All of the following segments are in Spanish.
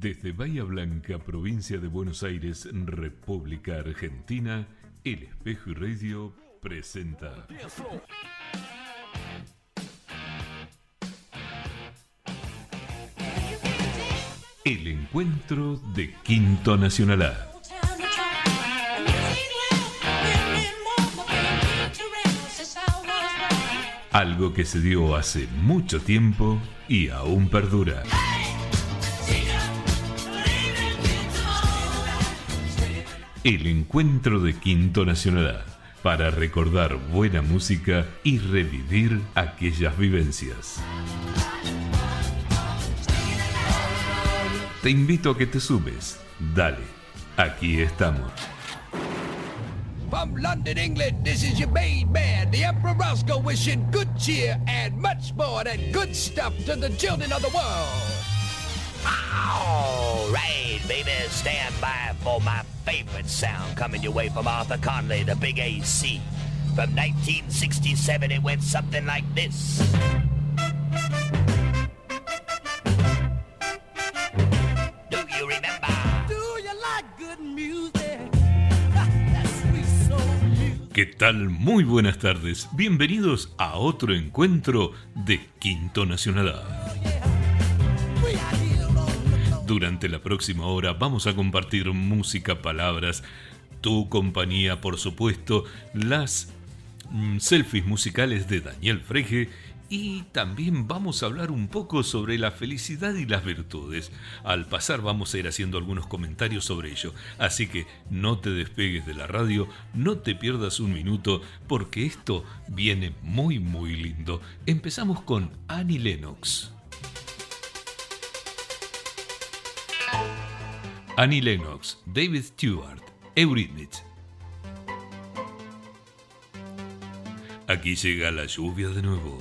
Desde Bahía Blanca, provincia de Buenos Aires, República Argentina, El Espejo y Radio presenta. El encuentro de Quinto Nacional A. Algo que se dio hace mucho tiempo y aún perdura. El encuentro de Quinto Nacional para recordar buena música y revivir aquellas vivencias. Te invito a que te sumes. Dale, aquí estamos. From London, England, this is your main man, the Emperor Roscoe, wishing good cheer and much more than good stuff to the children of the world. Right, baby, stand by for my favorite sound coming your way from Arthur Conley, the big AC. From 1967, it went something like this. Do you remember? Do you like good music? That sweet soul music. ¿Qué tal? Muy buenas tardes. Bienvenidos a otro encuentro de Quinto Nacional Durante la próxima hora vamos a compartir música, palabras, tu compañía, por supuesto, las mm, selfies musicales de Daniel Freje y también vamos a hablar un poco sobre la felicidad y las virtudes. Al pasar vamos a ir haciendo algunos comentarios sobre ello, así que no te despegues de la radio, no te pierdas un minuto porque esto viene muy muy lindo. Empezamos con Annie Lennox. Annie Lennox, David Stewart, Eurythmics. Aquí llega la lluvia de nuevo.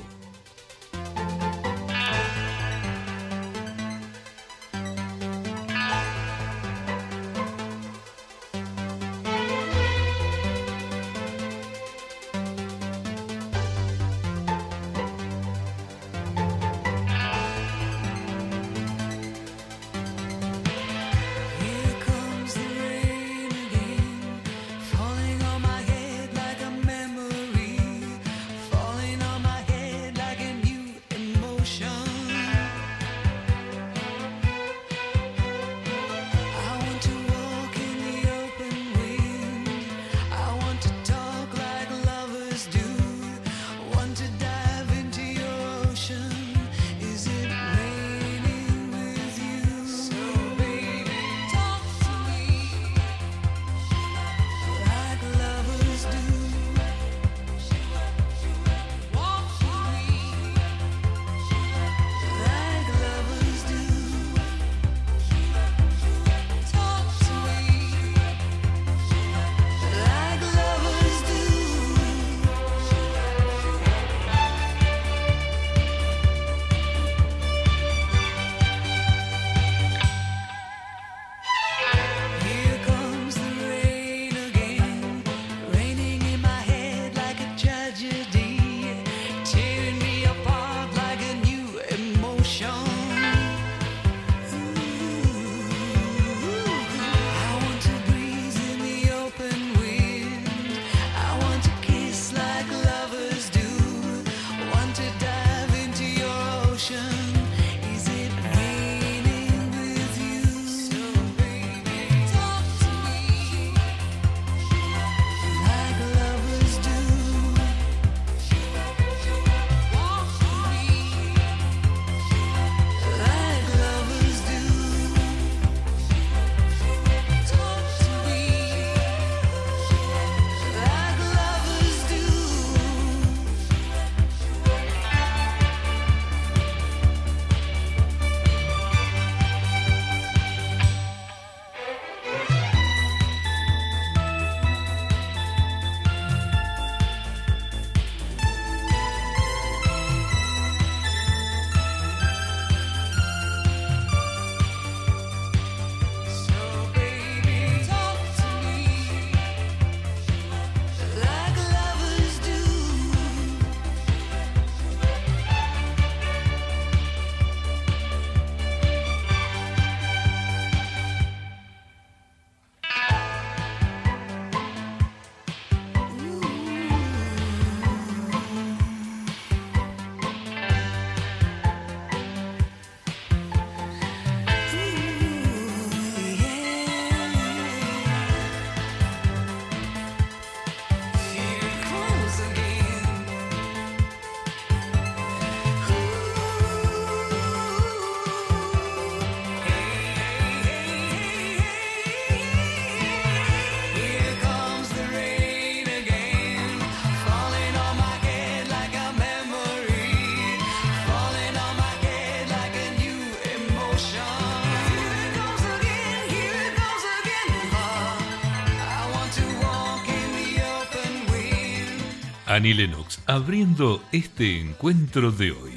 Annie Lennox, abriendo este encuentro de hoy.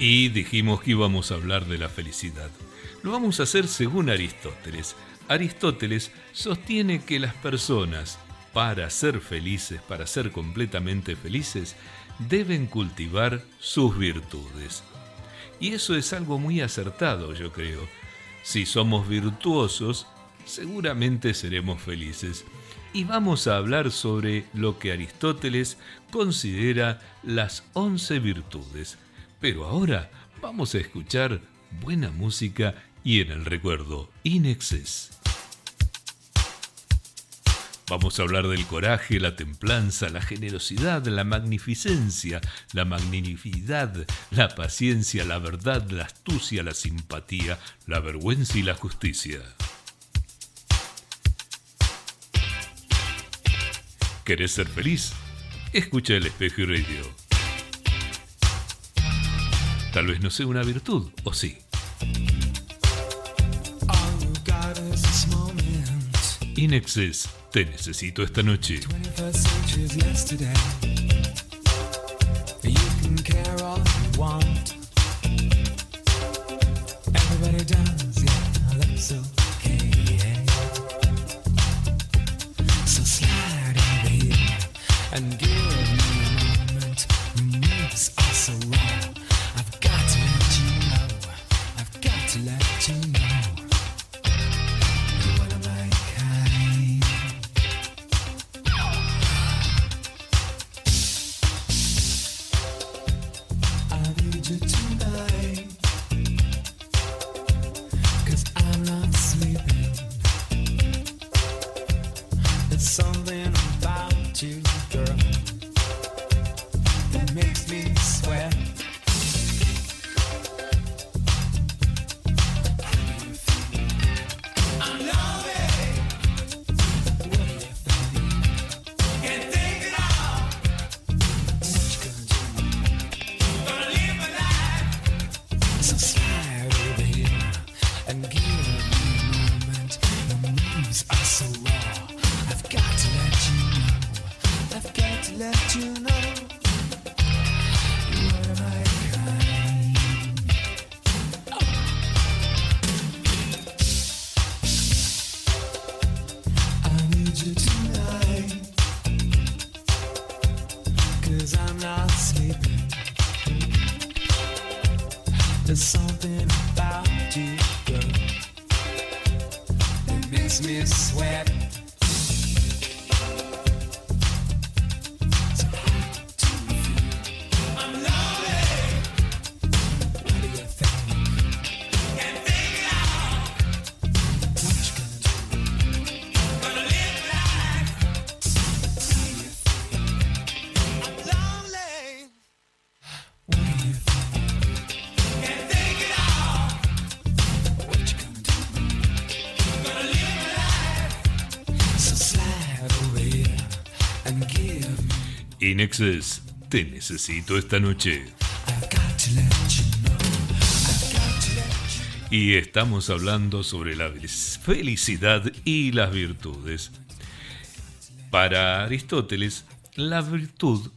Y dijimos que íbamos a hablar de la felicidad. Lo vamos a hacer según Aristóteles. Aristóteles sostiene que las personas, para ser felices, para ser completamente felices, deben cultivar sus virtudes. Y eso es algo muy acertado, yo creo. Si somos virtuosos, seguramente seremos felices. Y vamos a hablar sobre lo que Aristóteles considera las once virtudes. Pero ahora vamos a escuchar buena música y en el recuerdo, In Excess. Vamos a hablar del coraje, la templanza, la generosidad, la magnificencia, la magnanimidad, la paciencia, la verdad, la astucia, la simpatía, la vergüenza y la justicia. ¿Querés ser feliz? Escucha el espejo y radio. Tal vez no sea una virtud, o sí. All you got is this moment. In Excess, te necesito esta noche. 21st century's yesterday. You can care all you want. Te necesito esta noche. Y estamos hablando sobre la felicidad y las virtudes. Para Aristóteles, la virtud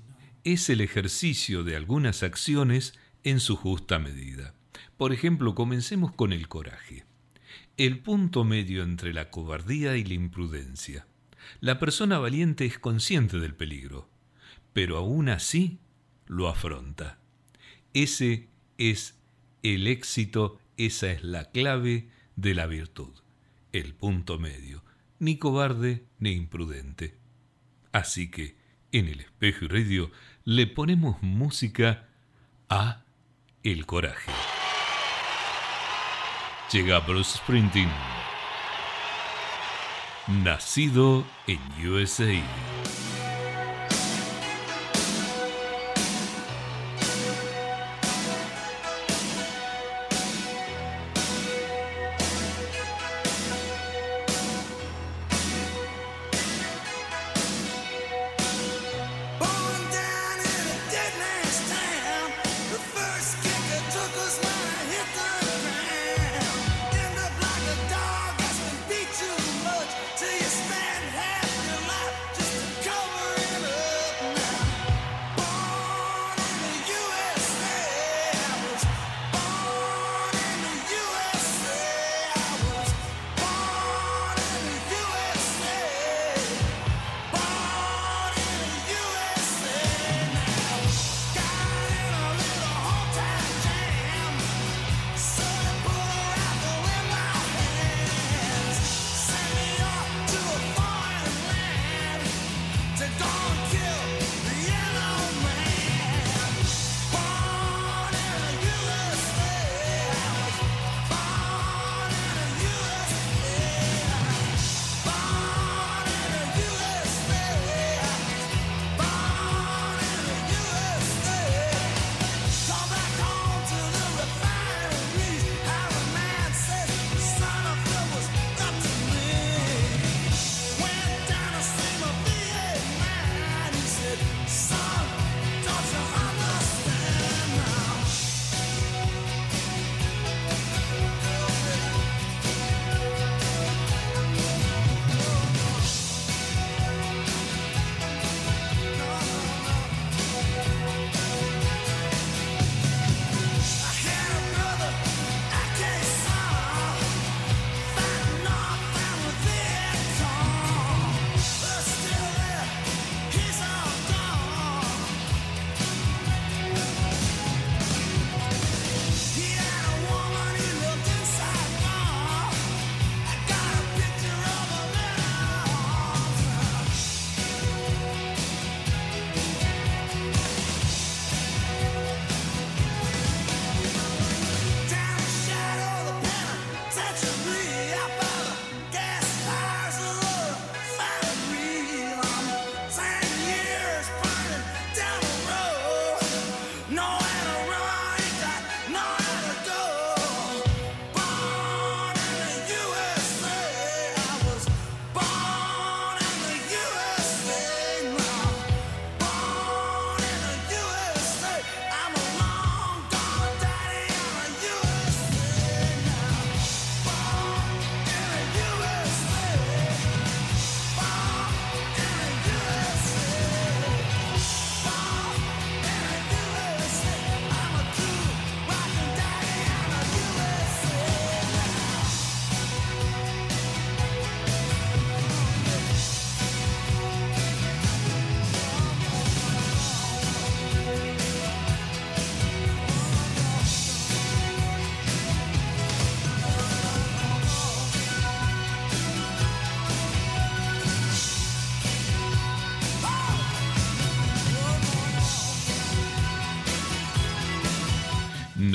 es el ejercicio de algunas acciones en su justa medida. Por ejemplo, comencemos con el coraje. El punto medio entre la cobardía y la imprudencia. La persona valiente es consciente del peligro, pero aún así lo afronta. Ese es el éxito, esa es la clave de la virtud, el punto medio, ni cobarde ni imprudente. Así que en el espejo y radio le ponemos música a El Coraje. Llega Bruce Springsteen, nacido en USA.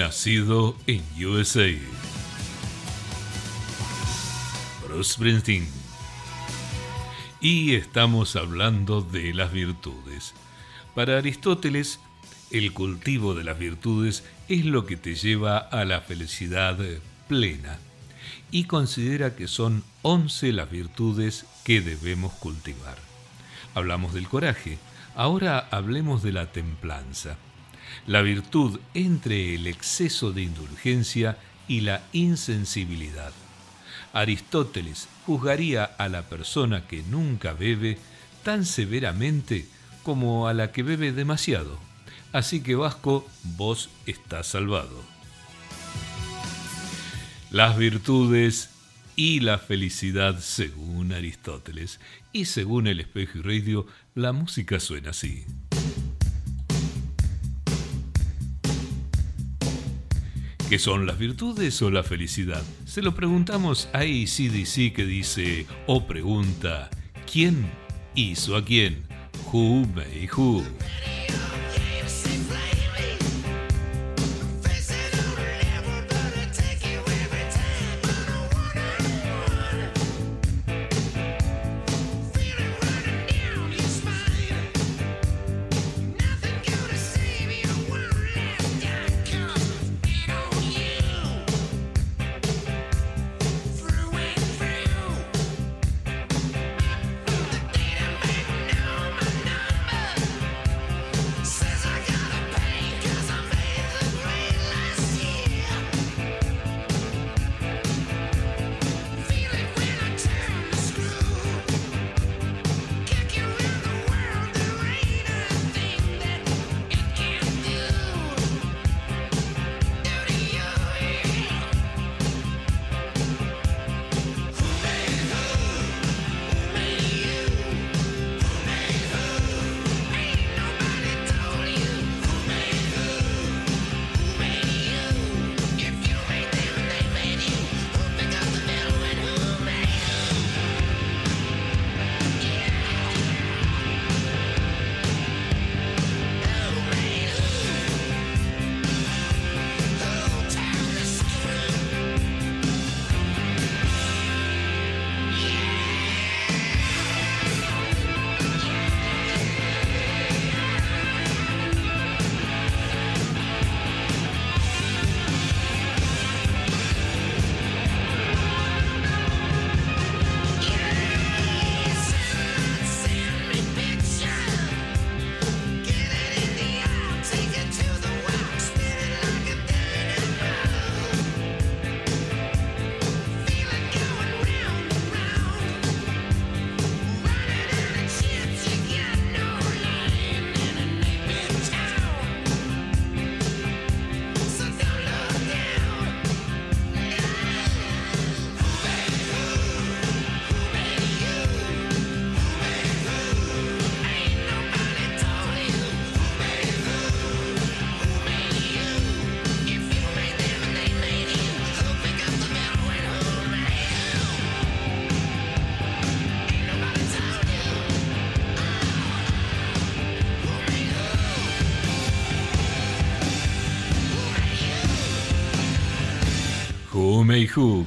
Nacido en USA. Bruce Springsteen. Y estamos hablando de las virtudes. Para Aristóteles, el cultivo de las virtudes es lo que te lleva a la felicidad plena y considera que son 11 las virtudes que debemos cultivar. Hablamos del coraje, ahora hablemos de la templanza. La virtud entre el exceso de indulgencia y la insensibilidad. Aristóteles juzgaría a la persona que nunca bebe tan severamente como a la que bebe demasiado. Así que Vasco, vos estás salvado. Las virtudes y la felicidad según Aristóteles. Y según el espejo y radio, la música suena así. ¿Qué son las virtudes o la felicidad? Se lo preguntamos a ACDC que dice o pregunta, ¿quién hizo a quién? Who made who?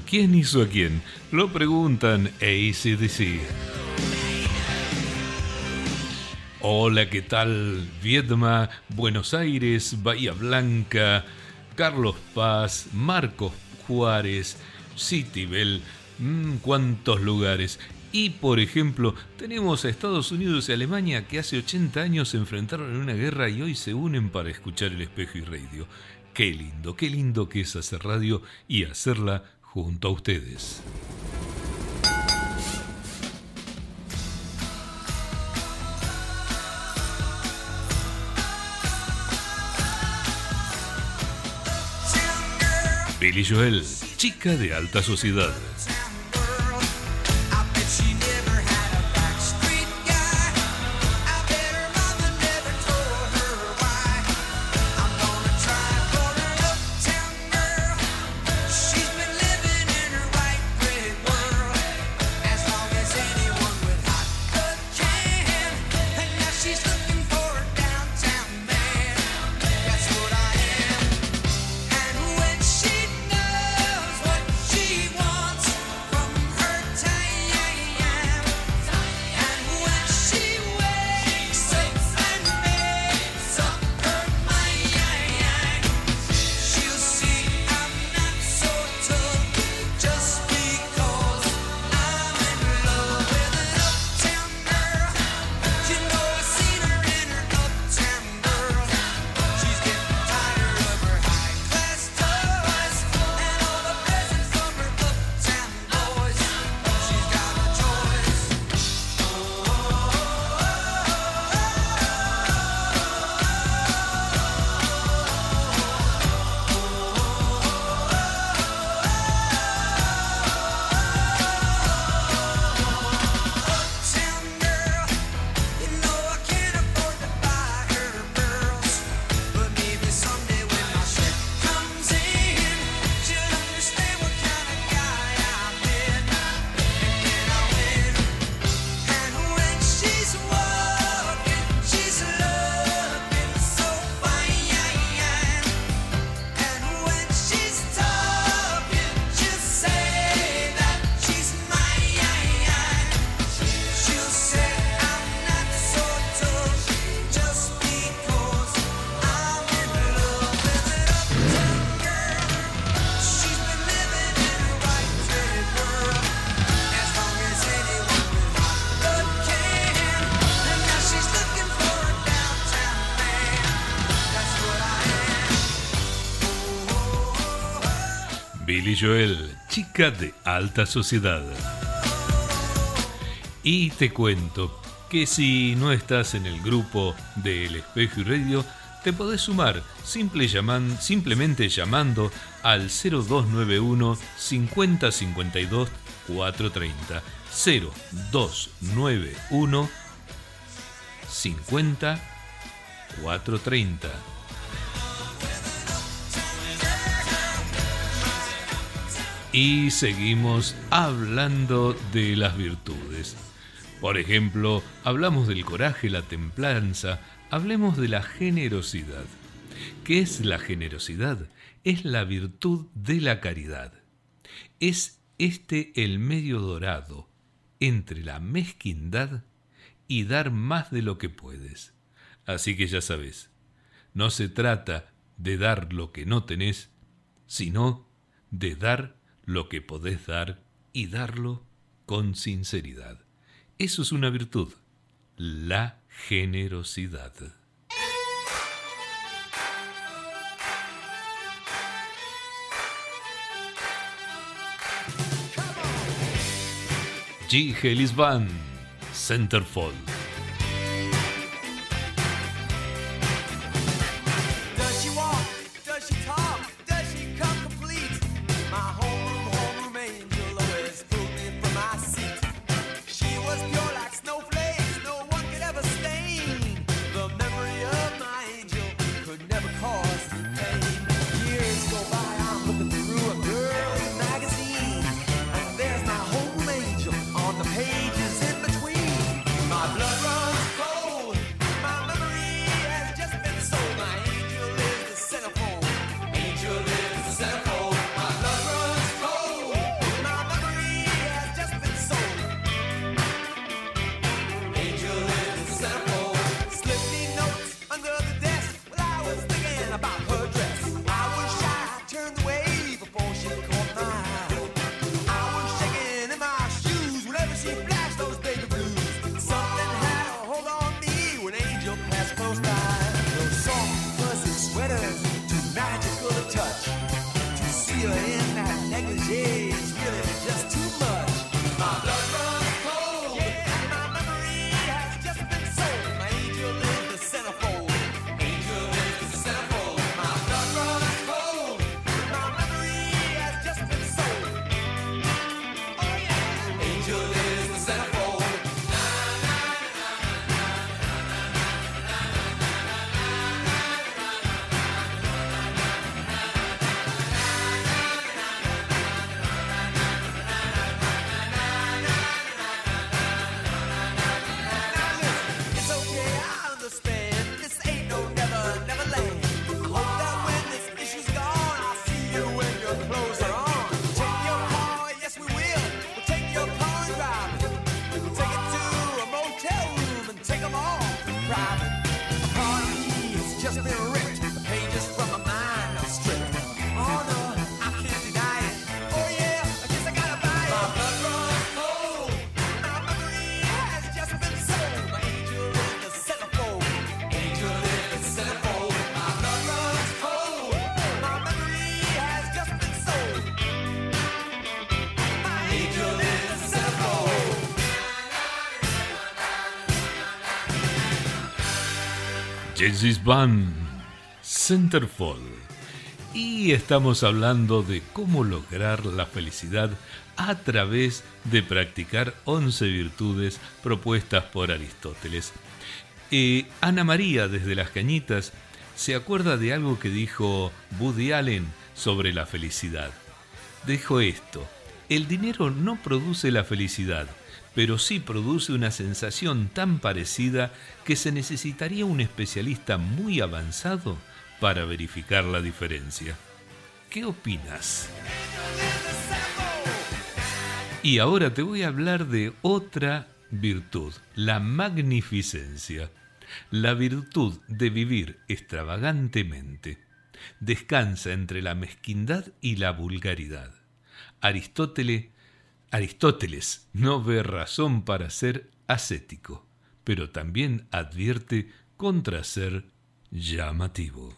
¿Quién hizo a quién? Lo preguntan ACDC. Hola, ¿qué tal? Viedma, Buenos Aires, Bahía Blanca, Carlos Paz, Marcos Juárez, Citibel, mmm, cuántos lugares. Y por ejemplo, tenemos a Estados Unidos y Alemania que hace 80 años se enfrentaron en una guerra y hoy se unen para escuchar el espejo y radio. Qué lindo, qué lindo que es hacer radio y hacerla junto a ustedes. Billy Joel, chica de alta sociedad. Joel, chica de alta sociedad. Y te cuento que si no estás en el grupo de El Espejo y Radio, te podés sumar simple llaman- simplemente llamando al 0291 50 52 430. 0291 50 430. Y seguimos hablando de las virtudes. Por ejemplo, hablamos del coraje, la templanza, hablemos de la generosidad. ¿Qué es la generosidad? Es la virtud de la caridad. Es este el medio dorado entre la mezquindad y dar más de lo que puedes. Así que ya sabes, no se trata de dar lo que no tenés, sino de dar lo que podés dar y darlo con sinceridad. Eso es una virtud, la generosidad. G. Hellis Band, Centerfold. Jesse's Band, Centerfold. Y estamos hablando de cómo lograr la felicidad a través de practicar 11 virtudes propuestas por Aristóteles. Eh, Ana María, desde las cañitas, se acuerda de algo que dijo Woody Allen sobre la felicidad. Dijo esto, el dinero no produce la felicidad, pero sí produce una sensación tan parecida que se necesitaría un especialista muy avanzado para verificar la diferencia. ¿Qué opinas? Y ahora te voy a hablar de otra virtud, la magnificencia, la virtud de vivir extravagantemente. Descansa entre la mezquindad y la vulgaridad. Aristóteles, Aristóteles no ve razón para ser ascético, pero también advierte contra ser llamativo.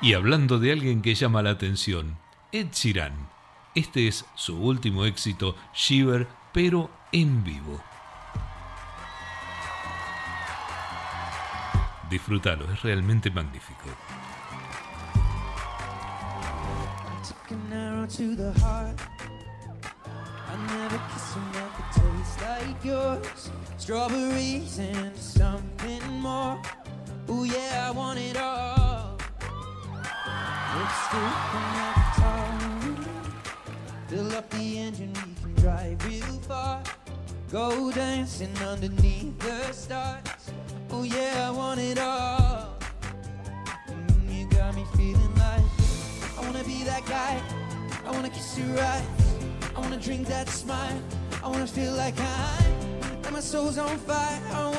Y hablando de alguien que llama la atención, Ed Sheeran. Este es su último éxito, Shiver, pero en vivo. Disfrútalo, es realmente magnífico. To the heart. I never kissed mouth that tastes like yours. Strawberries and something more. Oh yeah, I want it all. Lipstick that guitar. Fill up the engine, we can drive real far. Go dancing underneath the stars. Oh yeah, I want it all. Mm, you got me feeling like I wanna be that guy. I wanna kiss your eyes. I wanna drink that smile. I wanna feel like I, that my soul's on fire.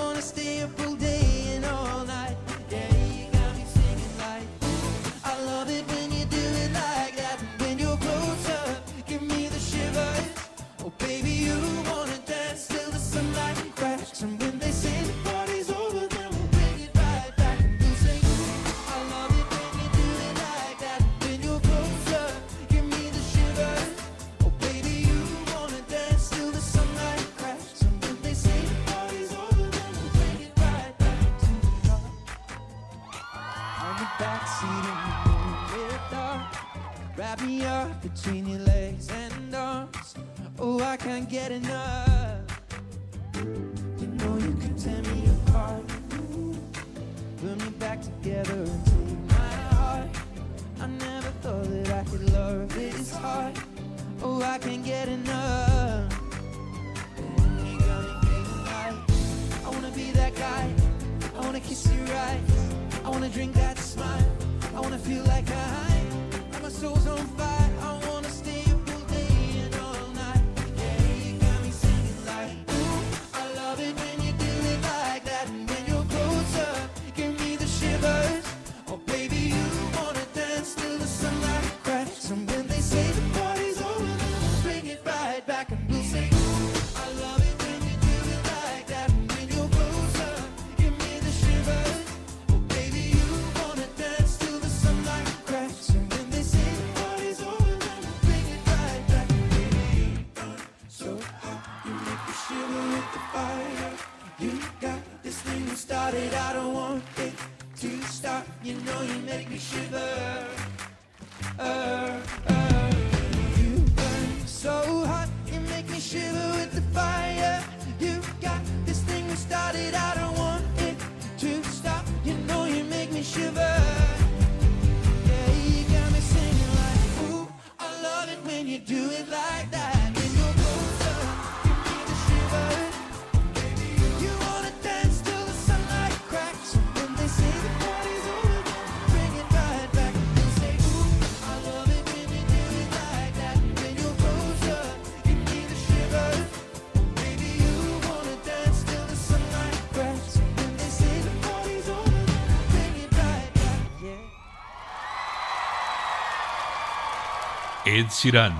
Ed Sheeran.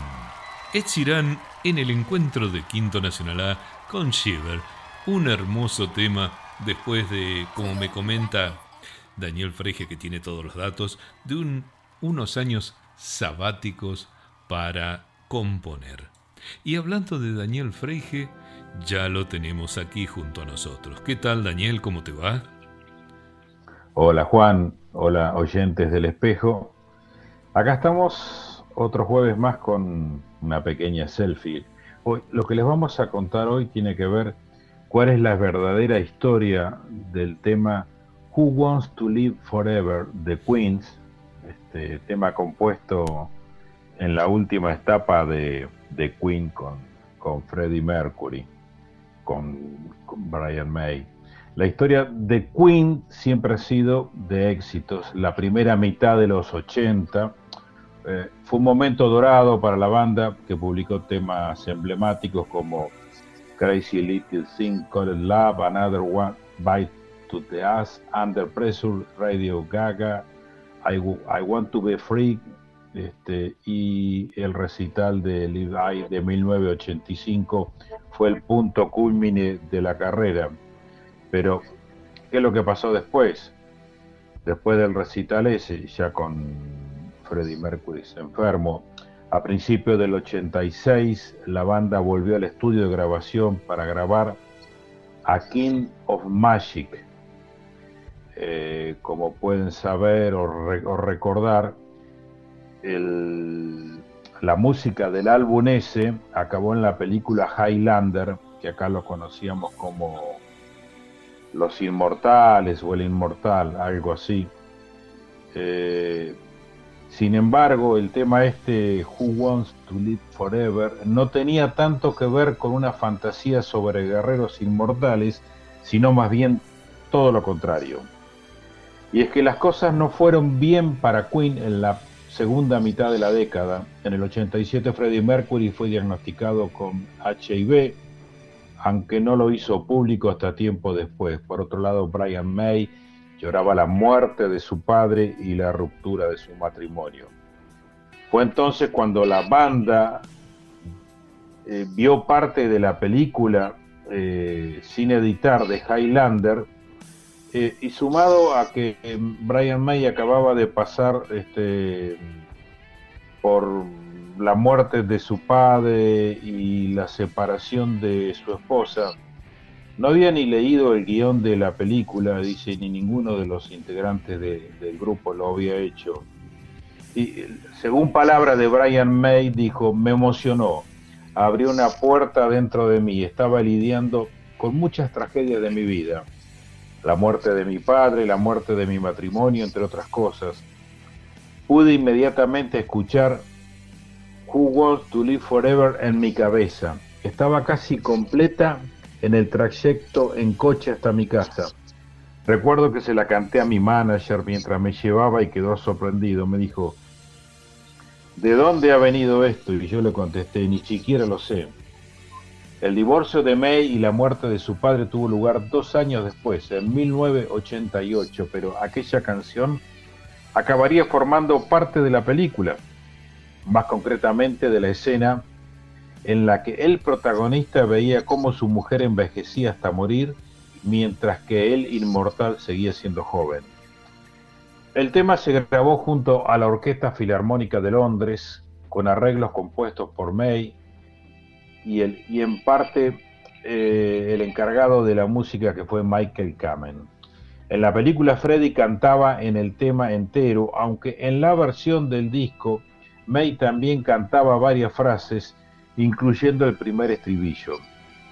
Ed en el encuentro de Quinto Nacional A con Shiver. Un hermoso tema después de, como me comenta Daniel Freje, que tiene todos los datos, de un- unos años sabáticos para componer. Y hablando de Daniel Freije, ya lo tenemos aquí junto a nosotros. ¿Qué tal Daniel? ¿Cómo te va? Hola Juan, hola oyentes del espejo. Acá estamos otro jueves más con una pequeña selfie. Hoy, lo que les vamos a contar hoy tiene que ver cuál es la verdadera historia del tema Who Wants to Live Forever de Queens, este tema compuesto en la última etapa de, de Queen con, con Freddie Mercury, con, Brian May. La historia de Queen siempre ha sido de éxitos. La primera mitad de los 80 eh, fue un momento dorado para la banda que publicó temas emblemáticos como Crazy Little Thing Called Love, Another One Bite to the Ass, Under Pressure, Radio Gaga, I, I Want to Be Free, este, y el recital de Live de 1985 fue el punto culmine de la carrera. Pero, ¿qué es lo que pasó después? después del recital ese, ya con Freddie Mercury enfermo, a principios del 86 la banda volvió al estudio de grabación para grabar A King of Magic. Eh, como pueden saber o, re- o recordar, la música del álbum ese acabó en la película Highlander, que acá lo conocíamos como Los Inmortales o El Inmortal, algo así. Eh, sin embargo, el tema este, Who Wants to Live Forever, no tenía tanto que ver con una fantasía sobre guerreros inmortales, sino más bien todo lo contrario. Y es que las cosas no fueron bien para Queen en la segunda mitad de la década. En el 87 Freddie Mercury fue diagnosticado con HIV, aunque no lo hizo público hasta tiempo después. Por otro lado, Brian May lloraba la muerte de su padre y la ruptura de su matrimonio. Fue entonces cuando la banda eh, vio parte de la película eh, sin editar de Highlander eh, y sumado a que Brian May acababa de pasar este, por la muerte de su padre y la separación de su esposa, no había ni leído el guion de la película, dice, ni ninguno de los integrantes de- del grupo lo había hecho. Y según palabras de Brian May, dijo, me emocionó, abrió una puerta dentro de mí, estaba lidiando con muchas tragedias de mi vida, la muerte de mi padre, la muerte de mi matrimonio, entre otras cosas. Pude inmediatamente escuchar Who Wants to Live Forever en mi cabeza. Estaba casi completa en el trayecto en coche hasta mi casa. Recuerdo que se la canté a mi manager mientras me llevaba y quedó sorprendido. Me dijo, ¿de dónde ha venido esto? Y yo le contesté, ni siquiera lo sé. El divorcio de May y la muerte de su padre tuvo lugar dos años después, en 1988, pero aquella canción acabaría formando parte de la película, más concretamente de la escena en la que el protagonista veía cómo su mujer envejecía hasta morir, mientras que él, inmortal, seguía siendo joven. El tema se grabó junto a la Orquesta Filarmónica de Londres, con arreglos compuestos por May, y, en parte eh, el encargado de la música que fue Michael Kamen. En la película Freddy cantaba en el tema entero, aunque en la versión del disco May también cantaba varias frases, incluyendo el primer estribillo.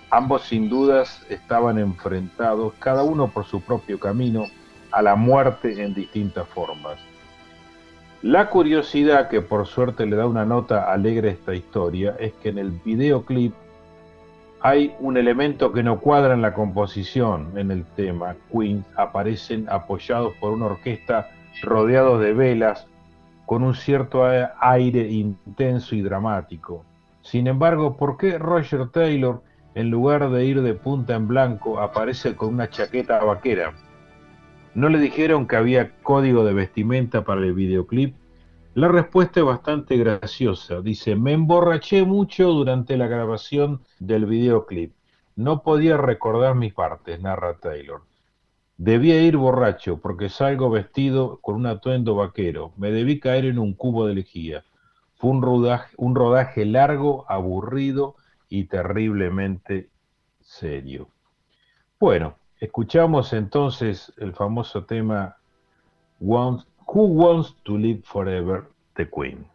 Ambos sin dudas estaban enfrentados, cada uno por su propio camino, a la muerte en distintas formas. La curiosidad que por suerte le da una nota alegre a esta historia es que en el videoclip hay un elemento que no cuadra en la composición en el tema. Queen aparecen apoyados por una orquesta rodeados de velas con un cierto aire intenso y dramático. Sin embargo, ¿por qué Roger Taylor, en lugar de ir de punta en blanco, aparece con una chaqueta vaquera? ¿No le dijeron que había código de vestimenta para el videoclip? La respuesta es bastante graciosa. Dice, me emborraché mucho durante la grabación del videoclip. No podía recordar mis partes, narra Taylor. Debía ir borracho porque salgo vestido con un atuendo vaquero. Me debí caer en un cubo de lejía. Fue un rodaje, un rodaje largo, aburrido y terriblemente serio. Bueno, escuchamos entonces el famoso tema Who Wants to Live Forever, The Queen.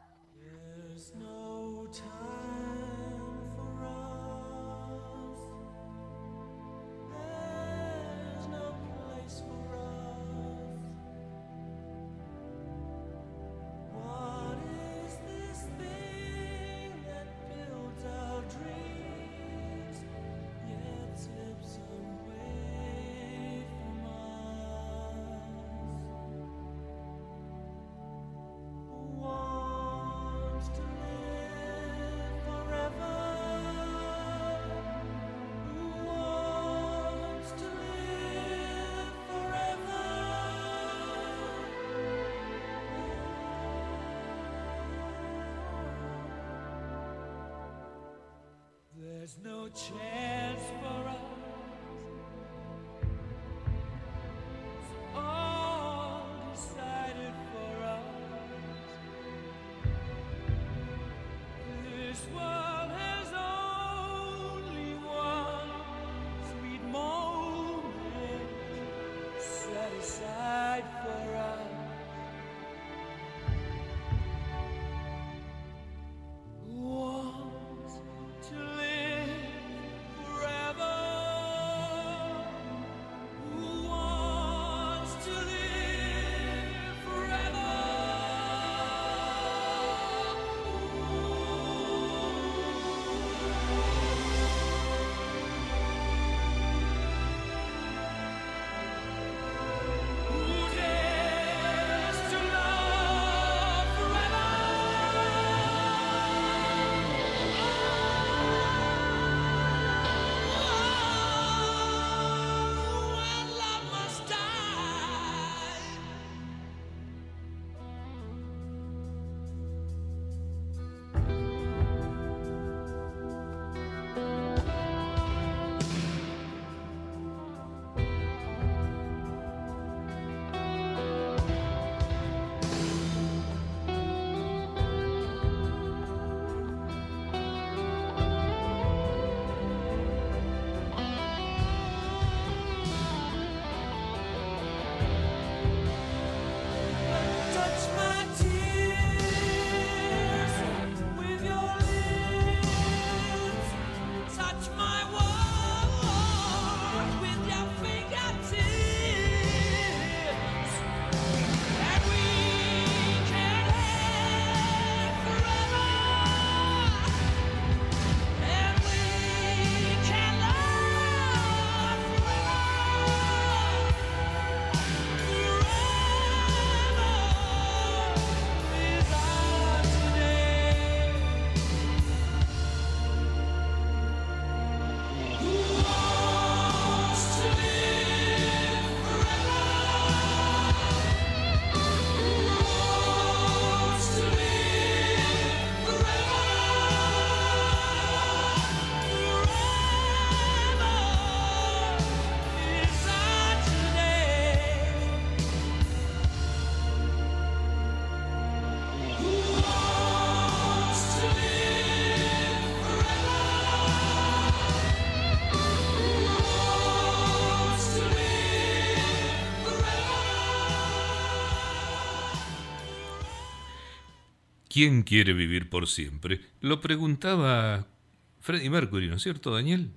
¿Quién quiere vivir por siempre? Lo preguntaba Freddie Mercury, ¿no es cierto, Daniel?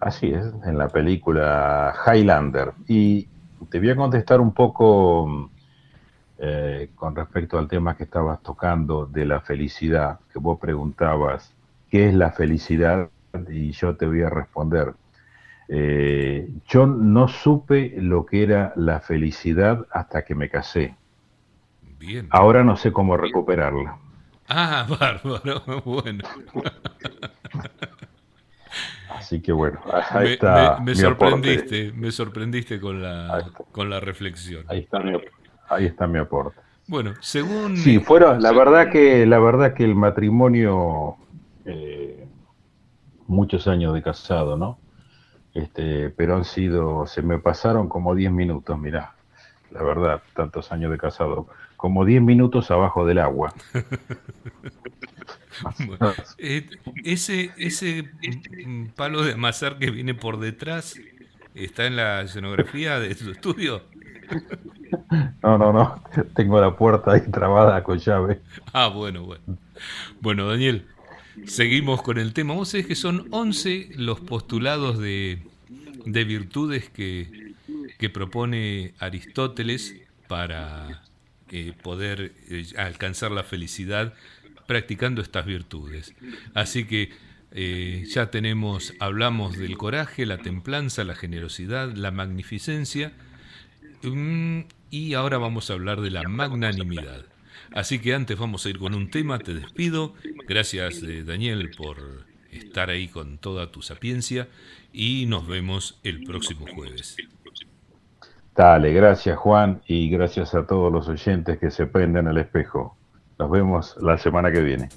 Así es, en la película Highlander. Y te voy a contestar un poco eh, con respecto al tema que estabas tocando de la felicidad, que vos preguntabas, ¿qué es la felicidad? Y yo te voy a responder. Eh, yo no supe lo que era la felicidad hasta que me casé. Bien. Ahora no sé cómo recuperarla. Ah, bárbaro. Bueno. Así que bueno, ahí Me, está. me- me mi aporte. sorprendiste, me sorprendiste con la, con la reflexión. Ahí está mi, ahí está mi aporte. Bueno, según... Sí, fueron, la verdad que, la verdad que el matrimonio, eh, muchos años de casado, ¿no? Este, pero han sido, se me pasaron como 10 minutos, mirá, la verdad, tantos años de casado, como 10 minutos abajo del agua. Bueno, eh, ese, ese mm, palo de amasar que viene por detrás está en la escenografía de tu estudio. No, no, no, tengo la puerta ahí trabada con llave. Ah, bueno, bueno. Bueno, Daniel, seguimos con el tema. Vos sabés que son 11 los postulados de, de virtudes que, que propone Aristóteles para poder eh, alcanzar la felicidad practicando estas virtudes. Así que eh, ya tenemos, hablamos del coraje, la templanza, la generosidad, la magnificencia, Mm, y ahora vamos a hablar de la magnanimidad. Así que antes vamos a ir con un tema, te despido. Gracias eh, Daniel por estar ahí con toda tu sapiencia y nos vemos el próximo jueves. Dale, gracias Juan y gracias a todos los oyentes que se prenden al espejo. Nos vemos la semana que viene.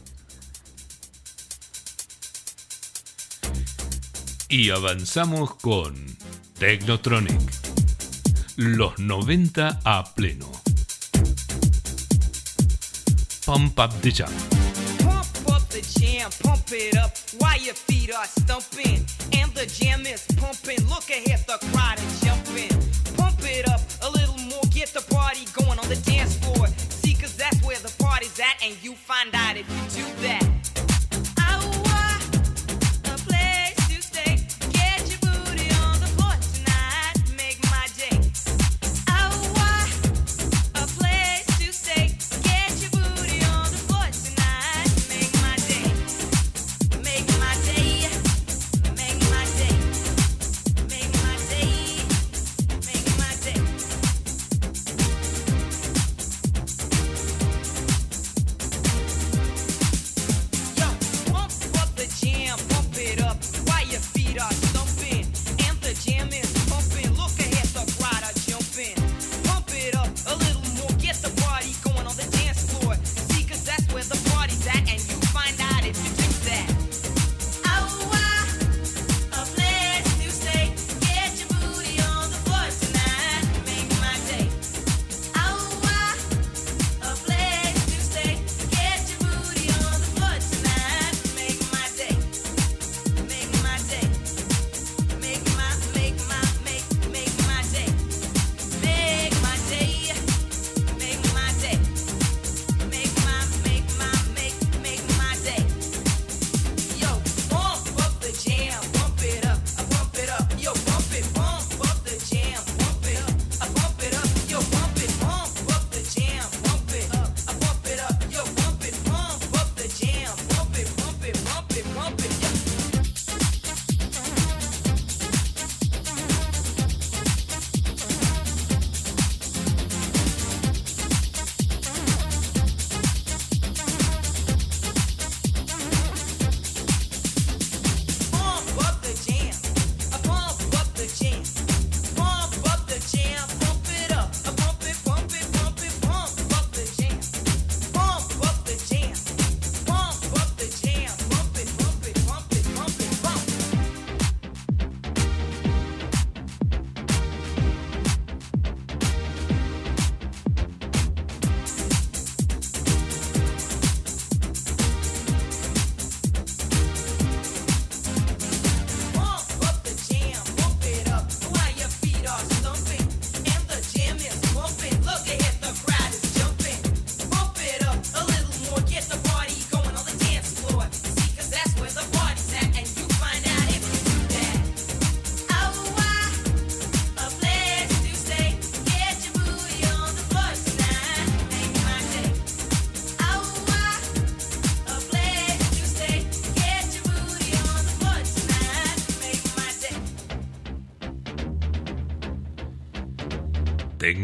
Y avanzamos con Technotronic. Los 90 a pleno. Pump up the jam. Pump the jam, pump it up while your feet are stumping. And the jam is pumping. Look ahead, the crowd is jumping. It up a little more, get the party going on the dance floor. See, cause that's where the party's at, and you find out if you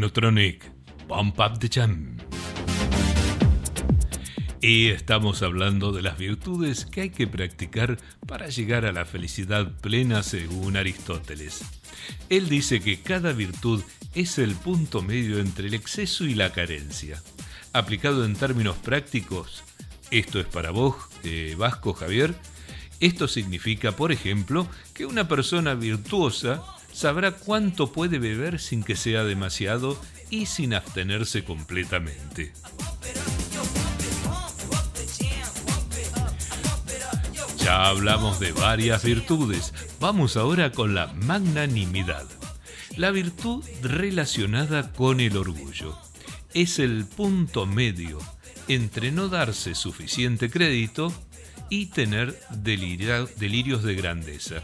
Technotronic, Pump Up the Jam. Y estamos hablando de las virtudes que hay que practicar para llegar a la felicidad plena según Aristóteles. Él dice que cada virtud es el punto medio entre el exceso y la carencia. Aplicado en términos prácticos, esto es para vos, eh, Vasco Javier, esto significa, por ejemplo, que una persona virtuosa sabrá cuánto puede beber sin que sea demasiado y sin abstenerse completamente. Ya hablamos de varias virtudes, vamos ahora con la magnanimidad. La virtud relacionada con el orgullo. Es el punto medio entre no darse suficiente crédito y tener delirios de grandeza.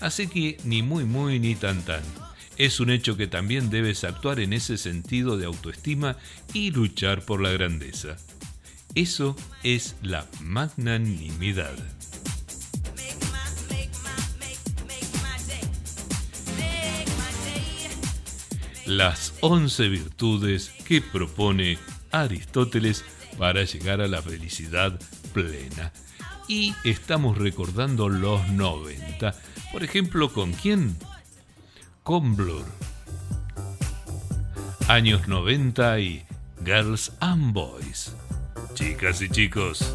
Así que ni muy muy ni tan tan. Es un hecho que también debes actuar en ese sentido de autoestima y luchar por la grandeza. Eso es la magnanimidad. Las 11 virtudes que propone Aristóteles para llegar a la felicidad plena. Y estamos recordando los 90. Por ejemplo, ¿con quién? Con Blur. Años 90 y Girls and Boys. Chicas y chicos.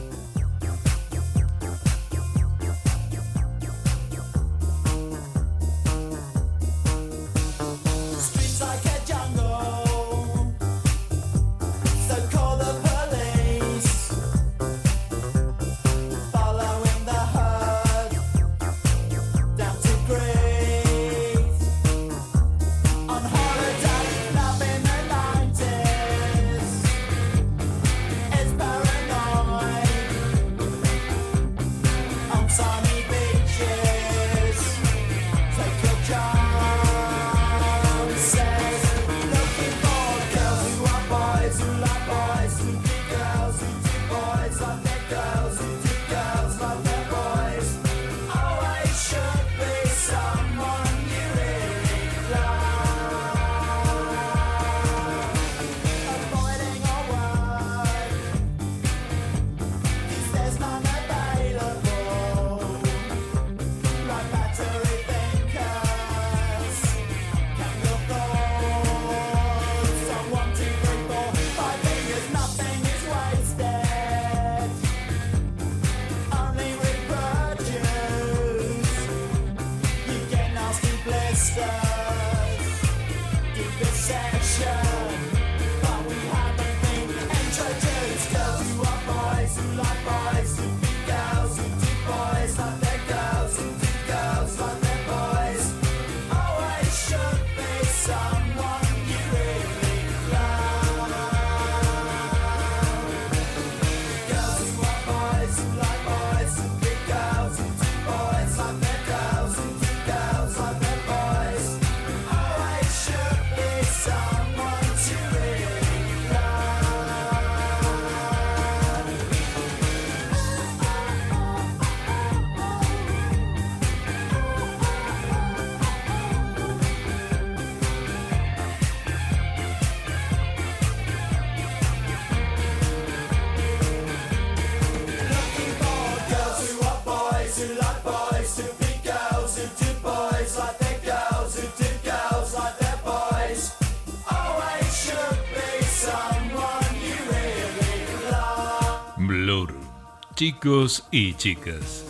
Chicos y chicas.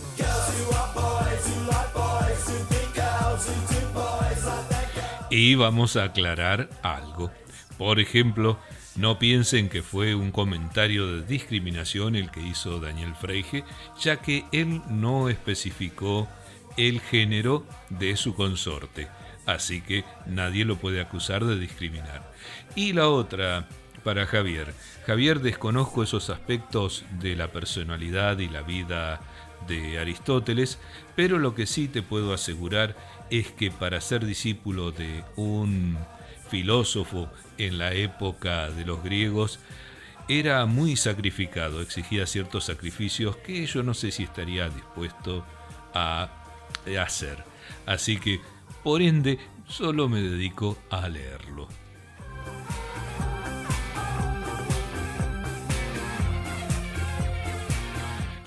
Y vamos a aclarar algo. Por ejemplo, no piensen que fue un comentario de discriminación el que hizo Daniel Freige, ya que él no especificó el género de su consorte, así que nadie lo puede acusar de discriminar. Y la otra, para Javier. Javier, desconozco esos aspectos de la personalidad y la vida de Aristóteles, pero lo que sí te puedo asegurar es que para ser discípulo de un filósofo en la época de los griegos, era muy sacrificado, exigía ciertos sacrificios que yo no sé si estaría dispuesto a hacer. Así que, por ende, solo me dedico a leerlo.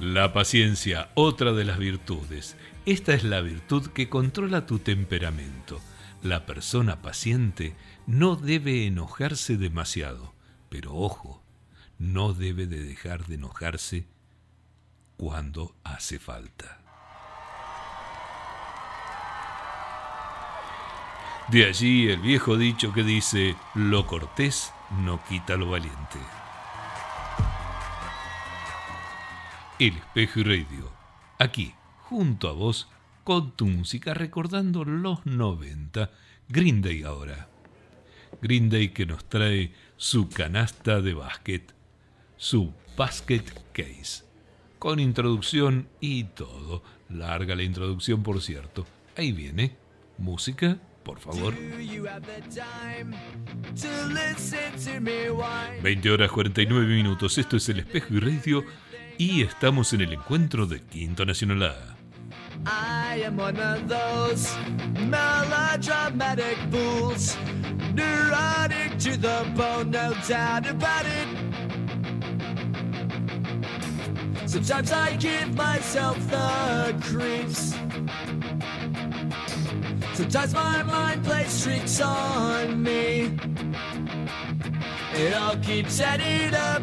La paciencia, otra de las virtudes. Esta es la virtud que controla tu temperamento. La persona paciente no debe enojarse demasiado, pero ojo, no debe de dejar de enojarse cuando hace falta. De allí el viejo dicho que dice, lo cortés no quita lo valiente. El Espejo y Radio, aquí, junto a vos, con tu música, recordando los 90, Green Day ahora. Green Day que nos trae su canasta de básquet, su basket case, con introducción y todo. Larga la introducción, por cierto. Ahí viene, música, por favor. 20 horas 49 minutos, esto es el Espejo y Radio y estamos en el encuentro de Quinto Nacional A. I am one of those melodramatic fools, neurotic to the bone, no doubt about it. Sometimes I give myself the creeps. Sometimes my mind plays tricks on me. It all keeps adding up.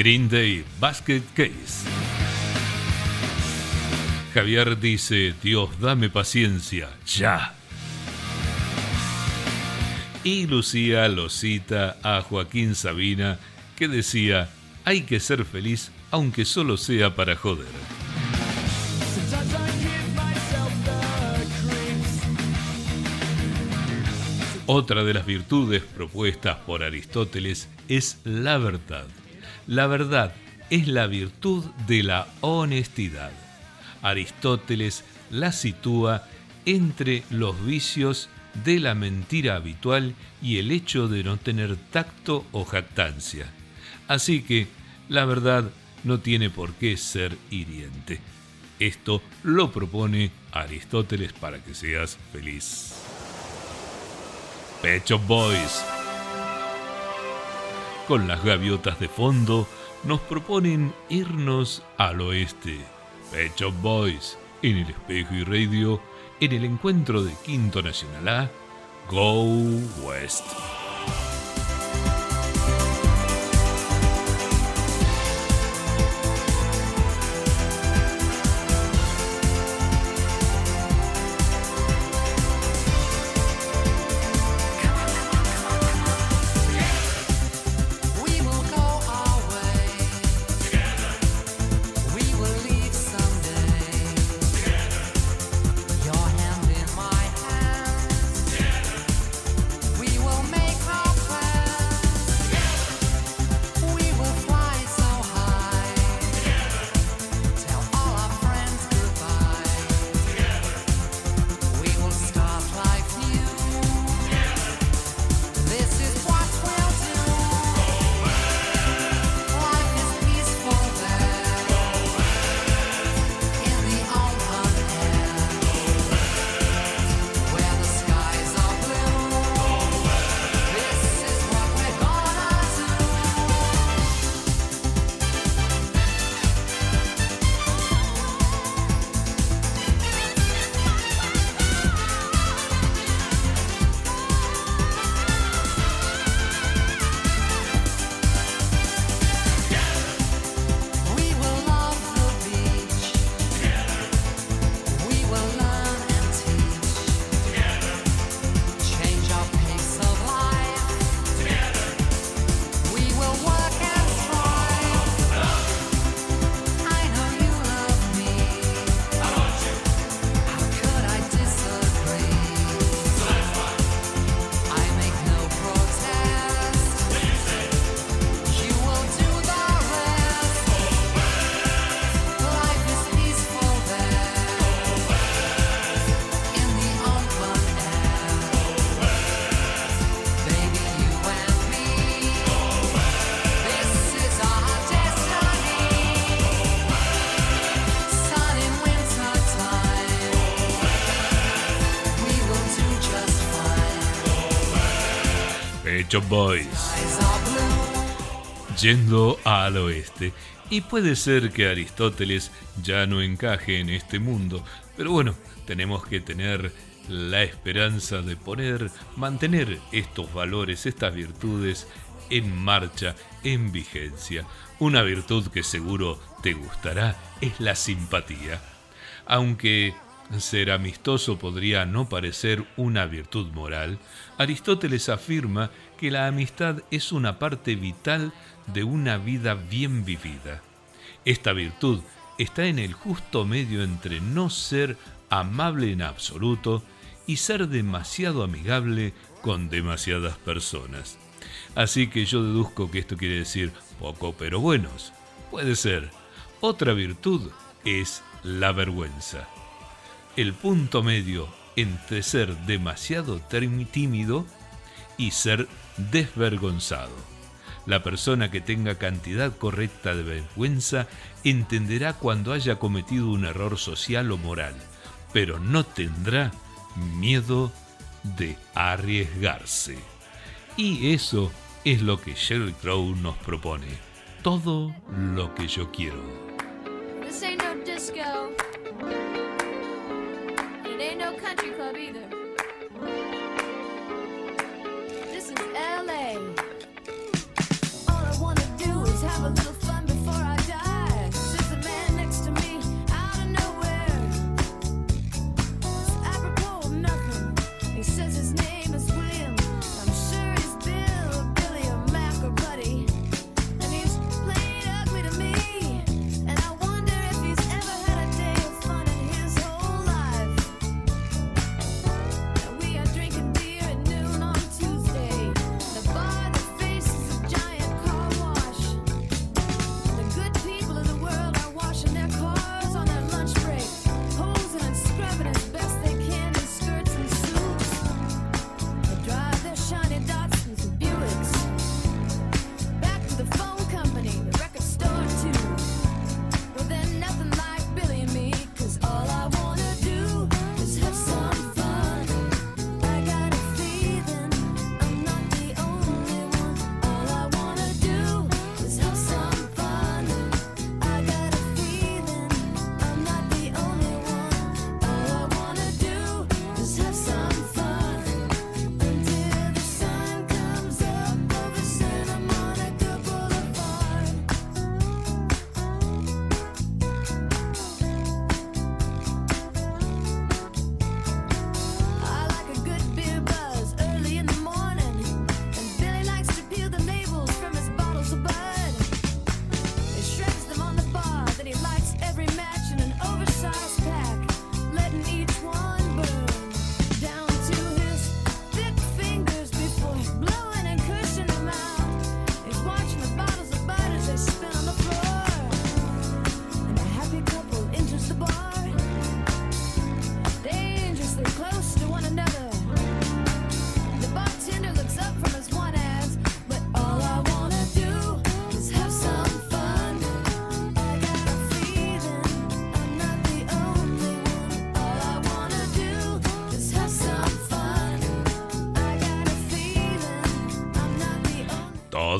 Green Day Basket Case. Javier dice, Dios, dame paciencia, ya. Y Lucía lo cita a Joaquín Sabina, que decía, hay que ser feliz aunque solo sea para joder. Otra de las virtudes propuestas por Aristóteles es la verdad. La verdad es la virtud de la honestidad. Aristóteles la sitúa entre los vicios de la mentira habitual y el hecho de no tener tacto o jactancia. Así que la verdad no tiene por qué ser hiriente. Esto lo propone Aristóteles para que seas feliz. Pet Shop Boys. Con las gaviotas de fondo, nos proponen irnos al oeste. Pet Boys, en el espejo y radio, en el encuentro de Quinto Nacional A, Go West. Boys. Yendo al oeste. Y puede ser que Aristóteles ya no encaje en este mundo, pero bueno, tenemos que tener la esperanza de poner, mantener estos valores, estas virtudes en marcha, en vigencia. Una virtud que seguro te gustará es la simpatía. Aunque ser amistoso podría no parecer una virtud moral, Aristóteles afirma que la amistad es una parte vital de una vida bien vivida. Esta virtud está en el justo medio entre no ser amable en absoluto y ser demasiado amigable con demasiadas personas. Así que yo deduzco que esto quiere decir poco pero buenos. Puede ser. Otra virtud es la vergüenza. El punto medio entre ser demasiado tímido y ser desvergonzado. La persona que tenga cantidad correcta de vergüenza entenderá cuando haya cometido un error social o moral, pero no tendrá miedo de arriesgarse. Y eso es lo que Sheryl Crow nos propone. Todo lo que yo quiero. It ain't no country club either. This is LA.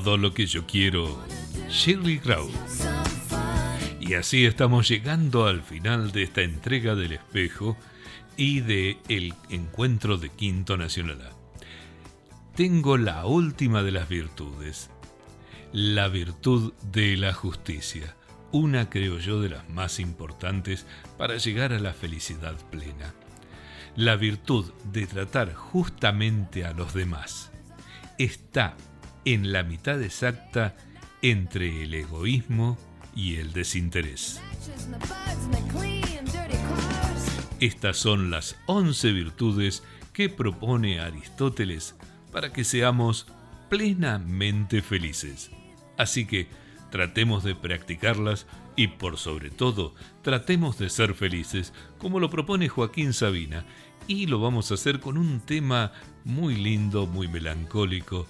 Todo lo que yo quiero. Shirley Crow. Y así estamos llegando al final de esta entrega del espejo y de el encuentro de Quinto Nacional. Tengo la última de las virtudes, la virtud de la justicia, una creo yo de las más importantes para llegar a la felicidad plena. La virtud de tratar justamente a los demás está en la mitad exacta entre el egoísmo y el desinterés. Estas son las 11 virtudes que propone Aristóteles para que seamos plenamente felices. Así que tratemos de practicarlas y por sobre todo tratemos de ser felices como lo propone Joaquín Sabina y lo vamos a hacer con un tema muy lindo, muy melancólico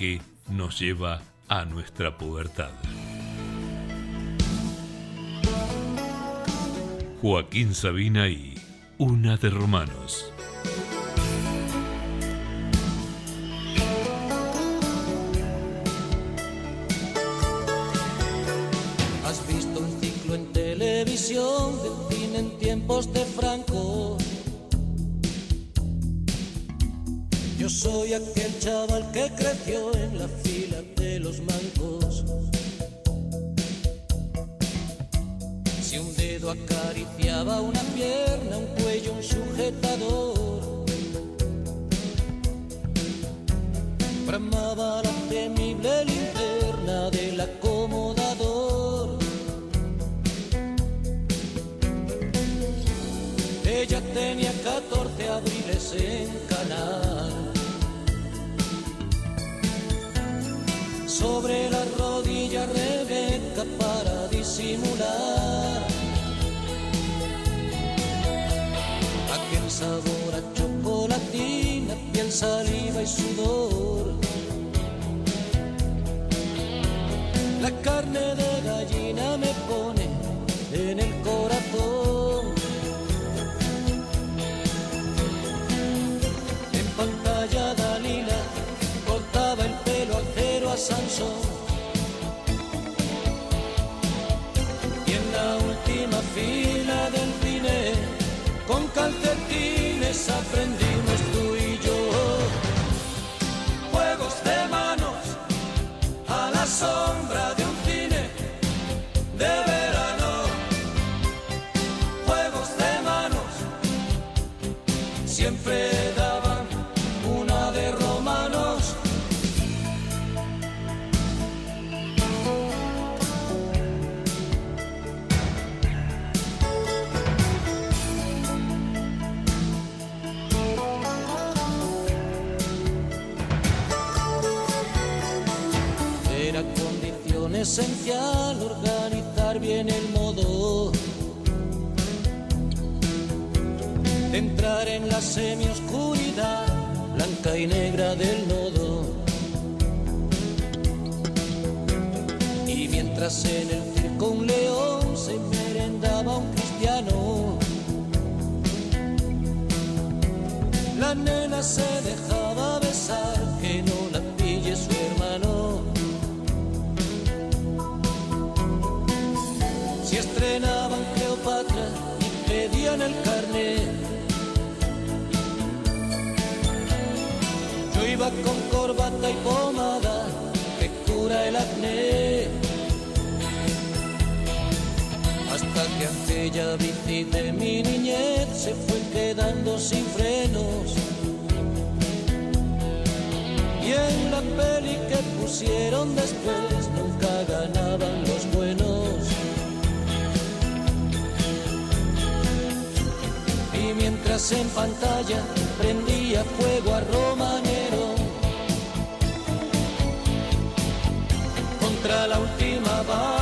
que nos lleva a nuestra pubertad. Joaquín Sabina y Una de Romanos. Has visto un ciclo en televisión del fin en tiempos de Franco soy aquel chaval que creció en la fila de los mancos. Si un dedo acariciaba una pierna, un cuello, un sujetador. Bramaba la temible linterna del acomodador. Ella tenía 14 abriles en canal. Sobre la rodilla Rebeca para disimular aquel sabor a chocolatina, piel, saliva y sudor. La carne de gallina me pone en el corazón. Esencial organizar bien el modo de entrar en la semioscuridad blanca y negra del nodo. Y mientras en el circo un león se merendaba un cristiano, la nena se dejaba el carnet, yo iba con corbata y pomada que cura el acné. Hasta que aquella bici de mi niñez se fue quedando sin frenos. Y en la peli que pusieron después en pantalla prendía fuego a Romanero contra la última valla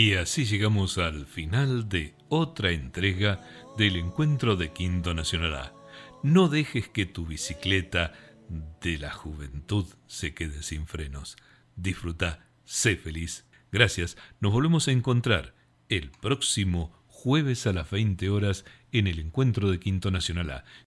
Y así llegamos al final de otra entrega del encuentro de Quinto Nacional A. No dejes que tu bicicleta de la juventud se quede sin frenos. Disfruta, sé feliz. Gracias, nos volvemos a encontrar el próximo jueves a las 20 horas en el encuentro de Quinto Nacional A.